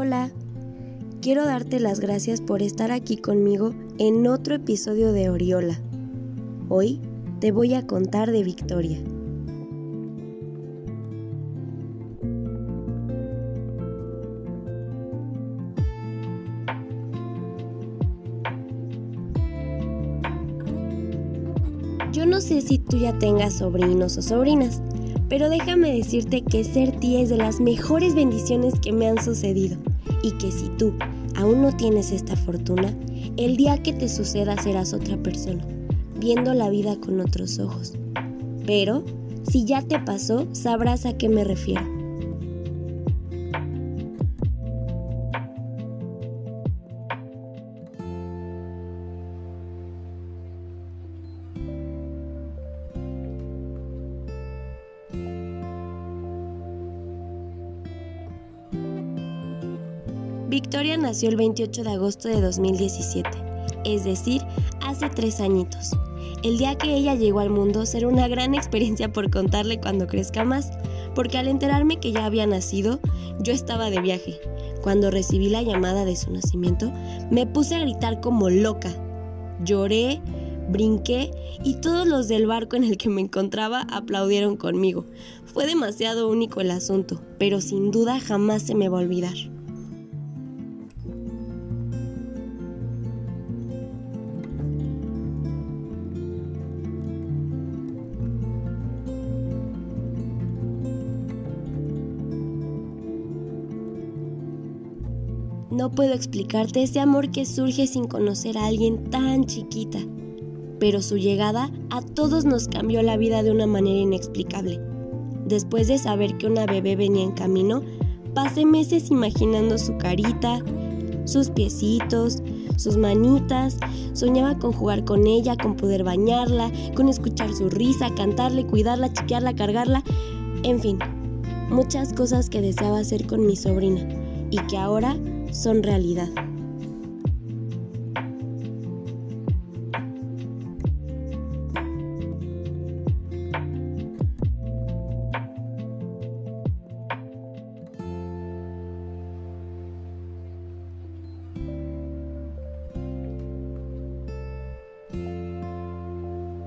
Hola, quiero darte las gracias por estar aquí conmigo en otro episodio de Oriola. Hoy te voy a contar de Victoria. Yo no sé si tú ya tengas sobrinos o sobrinas, pero déjame decirte que ser tía es de las mejores bendiciones que me han sucedido y que si tú aún no tienes esta fortuna, el día que te suceda serás otra persona, viendo la vida con otros ojos. Pero, si ya te pasó, sabrás a qué me refiero. Victoria nació el 28 de agosto de 2017, es decir, hace tres añitos. El día que ella llegó al mundo será una gran experiencia por contarle cuando crezca más, porque al enterarme que ya había nacido, yo estaba de viaje. Cuando recibí la llamada de su nacimiento, me puse a gritar como loca. Lloré, brinqué y todos los del barco en el que me encontraba aplaudieron conmigo. Fue demasiado único el asunto, pero sin duda jamás se me va a olvidar. No puedo explicarte ese amor que surge sin conocer a alguien tan chiquita, pero su llegada a todos nos cambió la vida de una manera inexplicable. Después de saber que una bebé venía en camino, pasé meses imaginando su carita, sus piecitos, sus manitas, soñaba con jugar con ella, con poder bañarla, con escuchar su risa, cantarle, cuidarla, chiquearla, cargarla, en fin, muchas cosas que deseaba hacer con mi sobrina y que ahora son realidad.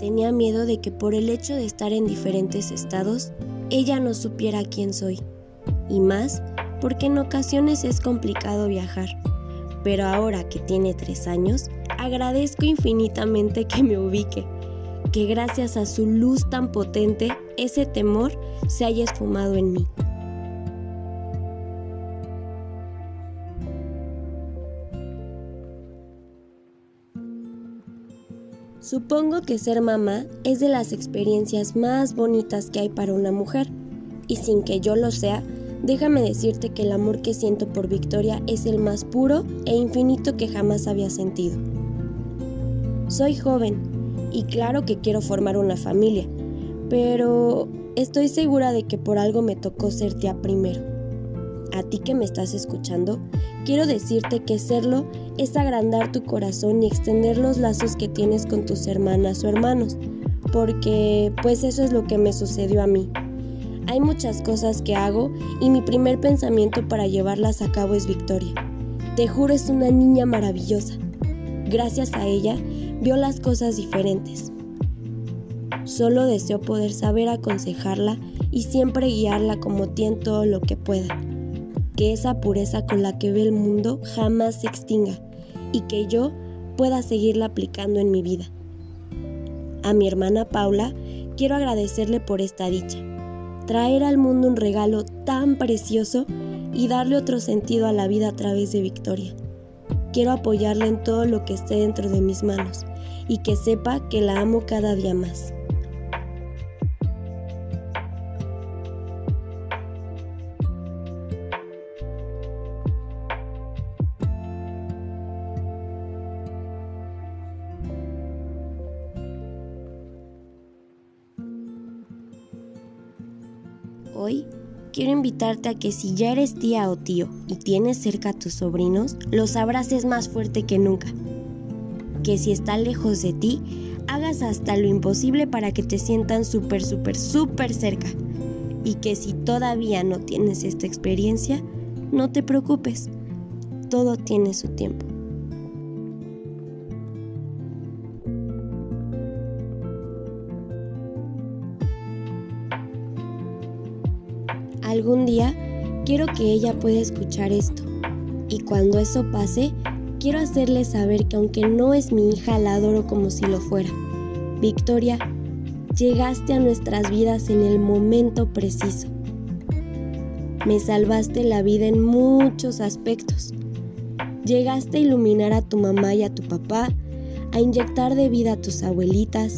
Tenía miedo de que por el hecho de estar en diferentes estados, ella no supiera quién soy. Y más porque en ocasiones es complicado viajar. Pero ahora que tiene tres años, agradezco infinitamente que me ubique, que gracias a su luz tan potente, ese temor se haya esfumado en mí. Supongo que ser mamá es de las experiencias más bonitas que hay para una mujer, y sin que yo lo sea, Déjame decirte que el amor que siento por Victoria es el más puro e infinito que jamás había sentido. Soy joven y claro que quiero formar una familia, pero estoy segura de que por algo me tocó ser tía primero. A ti que me estás escuchando, quiero decirte que serlo es agrandar tu corazón y extender los lazos que tienes con tus hermanas o hermanos, porque pues eso es lo que me sucedió a mí. Hay muchas cosas que hago y mi primer pensamiento para llevarlas a cabo es Victoria. Te juro es una niña maravillosa. Gracias a ella vio las cosas diferentes. Solo deseo poder saber aconsejarla y siempre guiarla como tía en todo lo que pueda. Que esa pureza con la que ve el mundo jamás se extinga y que yo pueda seguirla aplicando en mi vida. A mi hermana Paula quiero agradecerle por esta dicha traer al mundo un regalo tan precioso y darle otro sentido a la vida a través de Victoria. Quiero apoyarla en todo lo que esté dentro de mis manos y que sepa que la amo cada día más. Hoy quiero invitarte a que si ya eres tía o tío y tienes cerca a tus sobrinos, los abraces más fuerte que nunca. Que si están lejos de ti, hagas hasta lo imposible para que te sientan súper, súper, súper cerca. Y que si todavía no tienes esta experiencia, no te preocupes, todo tiene su tiempo. Algún día quiero que ella pueda escuchar esto y cuando eso pase, quiero hacerle saber que aunque no es mi hija, la adoro como si lo fuera. Victoria, llegaste a nuestras vidas en el momento preciso. Me salvaste la vida en muchos aspectos. Llegaste a iluminar a tu mamá y a tu papá, a inyectar de vida a tus abuelitas,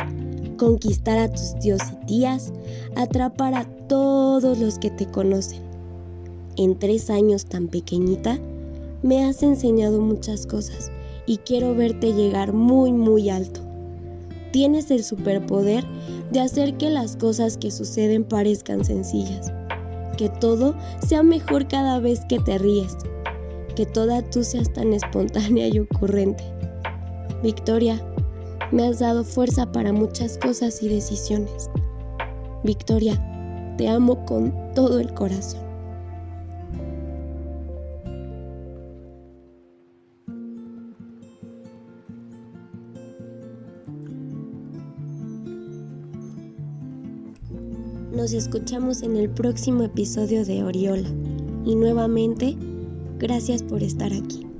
conquistar a tus tíos y tías, atrapar a los que te conocen. En tres años tan pequeñita, me has enseñado muchas cosas y quiero verte llegar muy muy alto. Tienes el superpoder de hacer que las cosas que suceden parezcan sencillas, que todo sea mejor cada vez que te ríes, que toda tú seas tan espontánea y ocurrente. Victoria, me has dado fuerza para muchas cosas y decisiones. Victoria, te amo con todo el corazón. Nos escuchamos en el próximo episodio de Oriola y nuevamente, gracias por estar aquí.